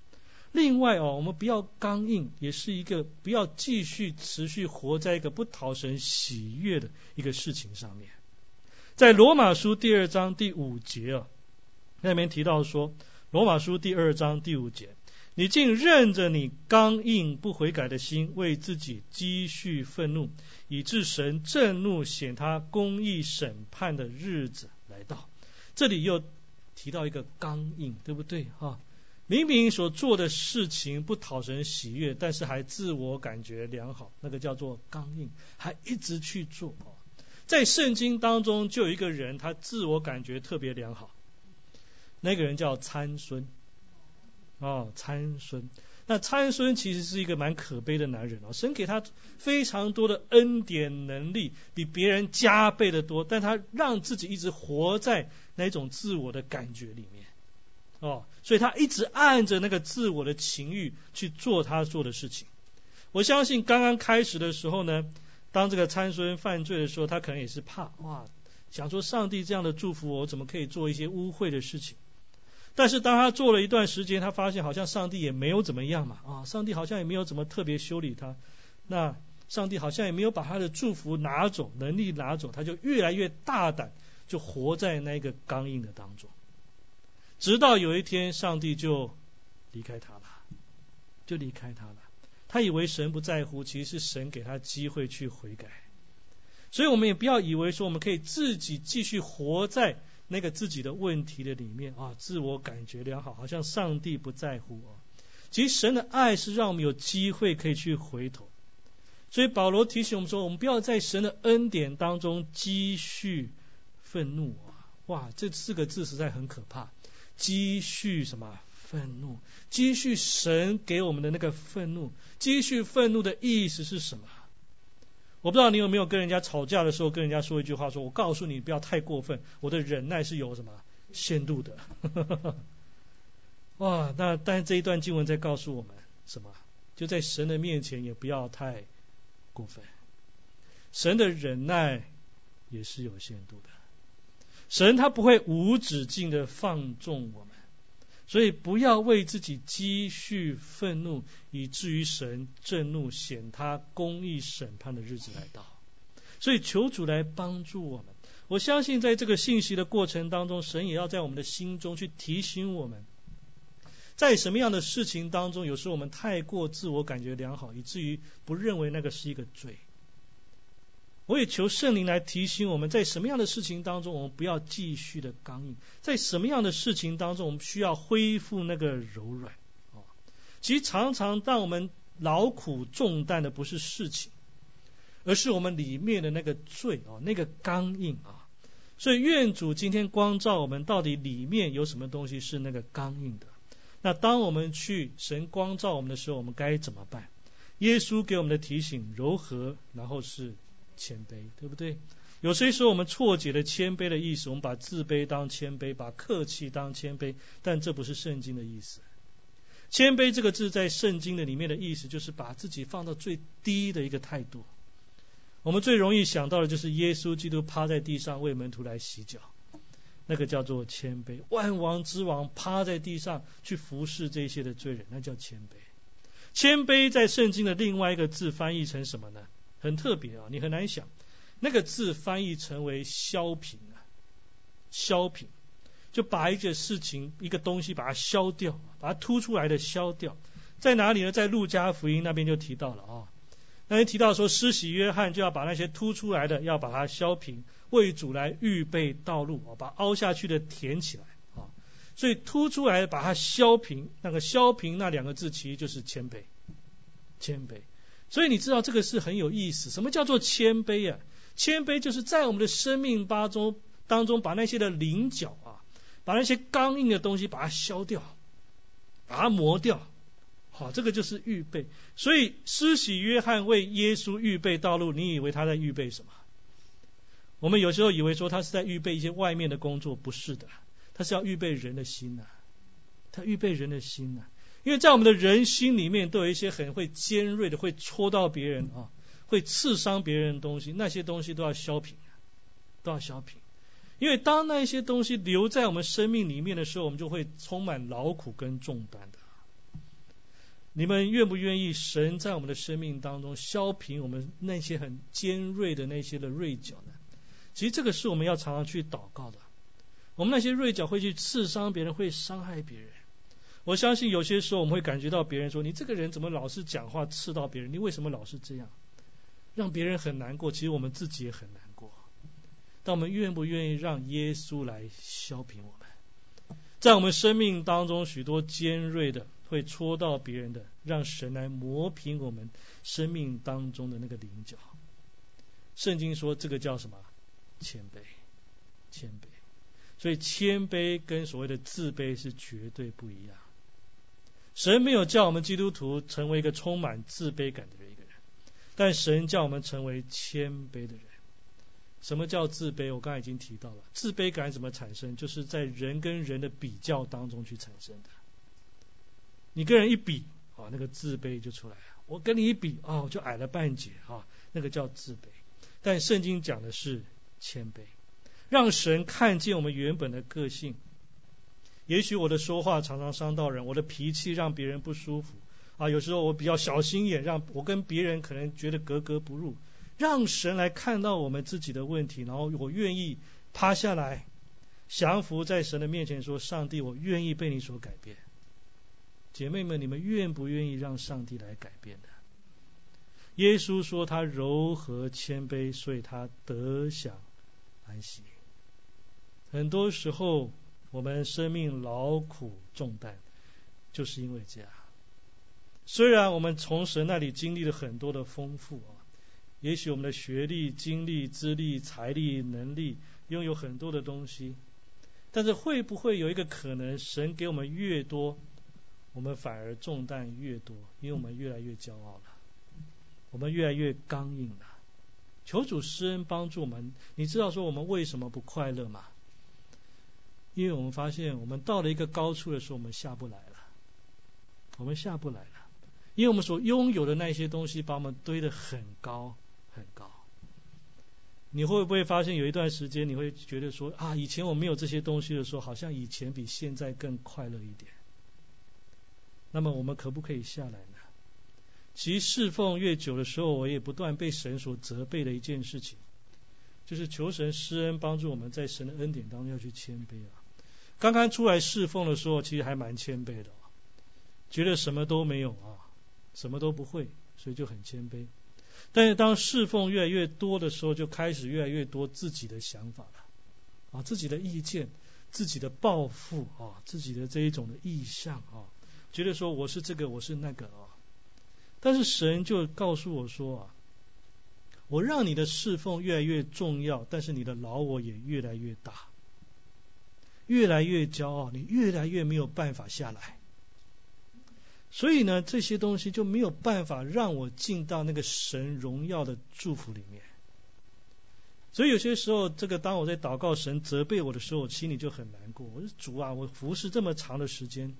另外哦，我们不要刚硬，也是一个不要继续持续活在一个不讨神喜悦的一个事情上面。在罗马书第二章第五节啊，那边提到说，罗马书第二章第五节，你竟任着你刚硬不悔改的心，为自己积蓄愤怒，以致神震怒显他公义审判的日子来到。这里又提到一个刚硬，对不对哈？明明所做的事情不讨神喜悦，但是还自我感觉良好，那个叫做刚硬，还一直去做。在圣经当中，就有一个人，他自我感觉特别良好，那个人叫参孙。哦，参孙。那参孙其实是一个蛮可悲的男人哦，神给他非常多的恩典能力，比别人加倍的多，但他让自己一直活在那种自我的感觉里面。哦，所以他一直按着那个自我的情欲去做他做的事情。我相信刚刚开始的时候呢，当这个参孙犯罪的时候，他可能也是怕哇，想说上帝这样的祝福我，怎么可以做一些污秽的事情？但是当他做了一段时间，他发现好像上帝也没有怎么样嘛，啊，上帝好像也没有怎么特别修理他，那上帝好像也没有把他的祝福拿走，能力拿走，他就越来越大胆，就活在那个刚硬的当中。直到有一天，上帝就离开他了，就离开他了。他以为神不在乎，其实是神给他机会去悔改。所以我们也不要以为说我们可以自己继续活在那个自己的问题的里面啊，自我感觉良好，好像上帝不在乎啊。其实神的爱是让我们有机会可以去回头。所以保罗提醒我们说，我们不要在神的恩典当中积蓄愤怒啊！哇，这四个字实在很可怕，积蓄什么？愤怒，积蓄神给我们的那个愤怒，积蓄愤怒的意思是什么？我不知道你有没有跟人家吵架的时候，跟人家说一句话，说我告诉你不要太过分，我的忍耐是有什么限度的。哇，那但这一段经文在告诉我们什么？就在神的面前也不要太过分，神的忍耐也是有限度的，神他不会无止境的放纵我们。所以不要为自己积蓄愤怒，以至于神震怒显他公义审判的日子来到。所以求主来帮助我们。我相信在这个信息的过程当中，神也要在我们的心中去提醒我们，在什么样的事情当中，有时候我们太过自我感觉良好，以至于不认为那个是一个罪。我也求圣灵来提醒我们，在什么样的事情当中，我们不要继续的刚硬；在什么样的事情当中，我们需要恢复那个柔软。哦，其实常常让我们劳苦重担的不是事情，而是我们里面的那个罪哦，那个刚硬啊。所以愿主今天光照我们，到底里面有什么东西是那个刚硬的？那当我们去神光照我们的时候，我们该怎么办？耶稣给我们的提醒：柔和，然后是。谦卑，对不对？有些时候我们错解了谦卑的意思，我们把自卑当谦卑，把客气当谦卑，但这不是圣经的意思。谦卑这个字在圣经的里面的意思，就是把自己放到最低的一个态度。我们最容易想到的就是耶稣基督趴在地上为门徒来洗脚，那个叫做谦卑。万王之王趴在地上去服侍这些的罪人，那叫谦卑。谦卑在圣经的另外一个字翻译成什么呢？很特别啊，你很难想，那个字翻译成为削平啊，削平，就把一件事情、一个东西把它削掉，把它凸出来的削掉，在哪里呢？在路加福音那边就提到了啊，那边提到说，施洗约翰就要把那些凸出来的要把它削平，为主来预备道路，把凹下去的填起来啊，所以凸出来把它削平，那个削平那两个字其实就是谦卑，谦卑。所以你知道这个是很有意思。什么叫做谦卑啊？谦卑就是在我们的生命八中当中，把那些的棱角啊，把那些刚硬的东西把它削掉，把它磨掉。好，这个就是预备。所以施洗约翰为耶稣预备道路，你以为他在预备什么？我们有时候以为说他是在预备一些外面的工作，不是的，他是要预备人的心呐，他预备人的心呐。因为在我们的人心里面，都有一些很会尖锐的，会戳到别人啊，会刺伤别人的东西，那些东西都要削平，都要削平。因为当那些东西留在我们生命里面的时候，我们就会充满劳苦跟重担的。你们愿不愿意神在我们的生命当中削平我们那些很尖锐的那些的锐角呢？其实这个是我们要常常去祷告的。我们那些锐角会去刺伤别人，会伤害别人。我相信有些时候我们会感觉到别人说你这个人怎么老是讲话刺到别人？你为什么老是这样，让别人很难过？其实我们自己也很难过。但我们愿不愿意让耶稣来削平我们？在我们生命当中许多尖锐的会戳到别人的，让神来磨平我们生命当中的那个棱角。圣经说这个叫什么？谦卑，谦卑。所以谦卑跟所谓的自卑是绝对不一样。神没有叫我们基督徒成为一个充满自卑感的一个人，但神叫我们成为谦卑的人。什么叫自卑？我刚才已经提到了，自卑感怎么产生？就是在人跟人的比较当中去产生的。你跟人一比啊，那个自卑就出来了。我跟你一比啊，我就矮了半截啊，那个叫自卑。但圣经讲的是谦卑，让神看见我们原本的个性。也许我的说话常常伤到人，我的脾气让别人不舒服啊。有时候我比较小心眼，让我跟别人可能觉得格格不入。让神来看到我们自己的问题，然后我愿意趴下来，降服在神的面前，说：“上帝，我愿意被你所改变。”姐妹们，你们愿不愿意让上帝来改变的？耶稣说他柔和谦卑，所以他得享安息。很多时候，我们生命劳苦重担，就是因为这样。虽然我们从神那里经历了很多的丰富啊，也许我们的学历、经历、资历、财力、能力，拥有很多的东西，但是会不会有一个可能，神给我们越多，我们反而重担越多，因为我们越来越骄傲了。我们越来越刚硬了，求主施恩帮助我们。你知道说我们为什么不快乐吗？因为我们发现我们到了一个高处的时候，我们下不来了。我们下不来了，因为我们所拥有的那些东西把我们堆得很高很高。你会不会发现有一段时间你会觉得说啊，以前我没有这些东西的时候，好像以前比现在更快乐一点。那么我们可不可以下来呢？其实侍奉越久的时候，我也不断被神所责备的一件事情，就是求神施恩帮助我们在神的恩典当中要去谦卑啊。刚刚出来侍奉的时候，其实还蛮谦卑的，觉得什么都没有啊，什么都不会，所以就很谦卑。但是当侍奉越来越多的时候，就开始越来越多自己的想法了啊，自己的意见、自己的抱负啊、自己的这一种的意向啊，觉得说我是这个，我是那个啊。但是神就告诉我说啊，我让你的侍奉越来越重要，但是你的老我也越来越大，越来越骄傲，你越来越没有办法下来。所以呢，这些东西就没有办法让我进到那个神荣耀的祝福里面。所以有些时候，这个当我在祷告神责备我的时候，我心里就很难过。我说主啊，我服侍这么长的时间。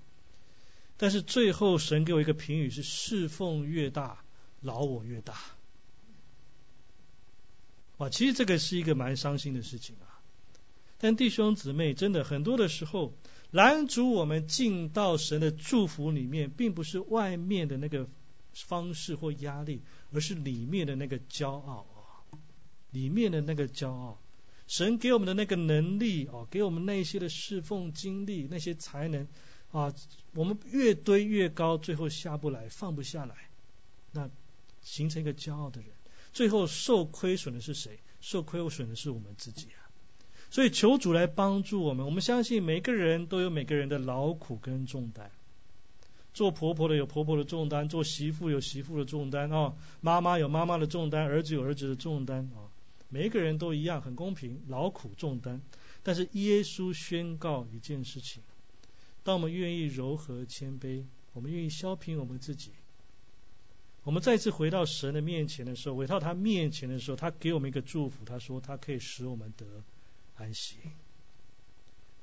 但是最后，神给我一个评语是：侍奉越大，劳我越大。哇，其实这个是一个蛮伤心的事情啊。但弟兄姊妹，真的很多的时候，拦阻我们进到神的祝福里面，并不是外面的那个方式或压力，而是里面的那个骄傲啊，里面的那个骄傲。神给我们的那个能力哦，给我们那些的侍奉经历，那些才能。啊，我们越堆越高，最后下不来，放不下来，那形成一个骄傲的人，最后受亏损的是谁？受亏损的是我们自己啊！所以求主来帮助我们。我们相信每个人都有每个人的劳苦跟重担，做婆婆的有婆婆的重担，做媳妇有媳妇的重担啊，妈妈有妈妈的重担，儿子有儿子的重担啊，每一个人都一样，很公平，劳苦重担。但是耶稣宣告一件事情。当我们愿意柔和谦卑，我们愿意消平我们自己，我们再次回到神的面前的时候，回到他面前的时候，他给我们一个祝福，他说他可以使我们得安息。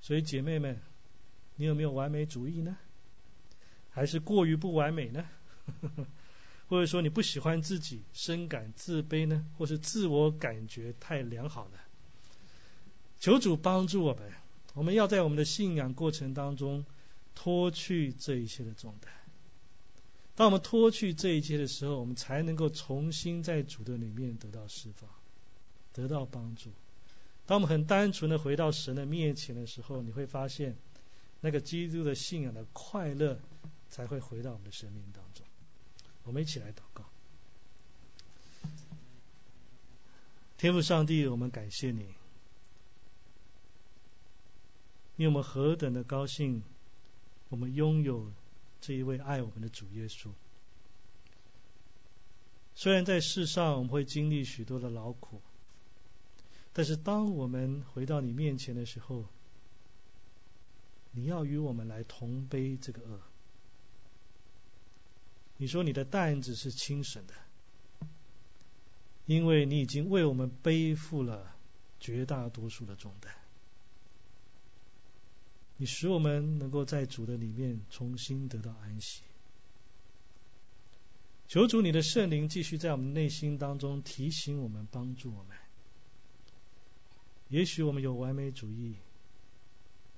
所以姐妹们，你有没有完美主义呢？还是过于不完美呢？或者说你不喜欢自己，深感自卑呢？或是自我感觉太良好呢？求主帮助我们。我们要在我们的信仰过程当中脱去这一切的重担。当我们脱去这一切的时候，我们才能够重新在主的里面得到释放，得到帮助。当我们很单纯的回到神的面前的时候，你会发现那个基督的信仰的快乐才会回到我们的生命当中。我们一起来祷告，天父上帝，我们感谢你。因为我们何等的高兴，我们拥有这一位爱我们的主耶稣。虽然在世上我们会经历许多的劳苦，但是当我们回到你面前的时候，你要与我们来同背这个恶。你说你的担子是轻省的，因为你已经为我们背负了绝大多数的重担。你使我们能够在主的里面重新得到安息。求主你的圣灵继续在我们内心当中提醒我们、帮助我们。也许我们有完美主义，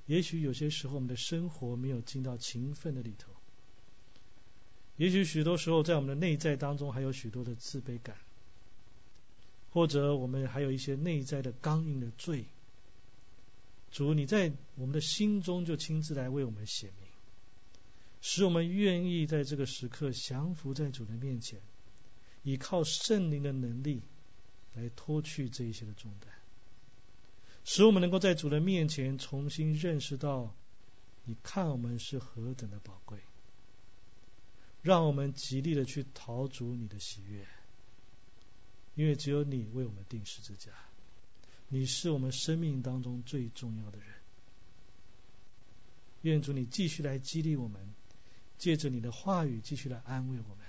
也许有些时候我们的生活没有进到勤奋的里头，也许许多时候在我们的内在当中还有许多的自卑感，或者我们还有一些内在的刚硬的罪。主，你在我们的心中就亲自来为我们显明，使我们愿意在这个时刻降服在主的面前，以靠圣灵的能力来脱去这一些的重担，使我们能够在主的面前重新认识到，你看我们是何等的宝贵，让我们极力的去讨主你的喜悦，因为只有你为我们定十字架。你是我们生命当中最重要的人，愿主你继续来激励我们，借着你的话语继续来安慰我们，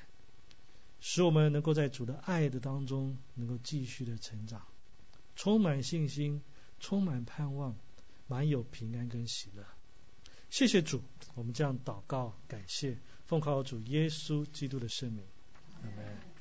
使我们能够在主的爱的当中能够继续的成长，充满信心，充满盼望，满有平安跟喜乐。谢谢主，我们这样祷告，感谢奉靠主耶稣基督的圣名，阿门。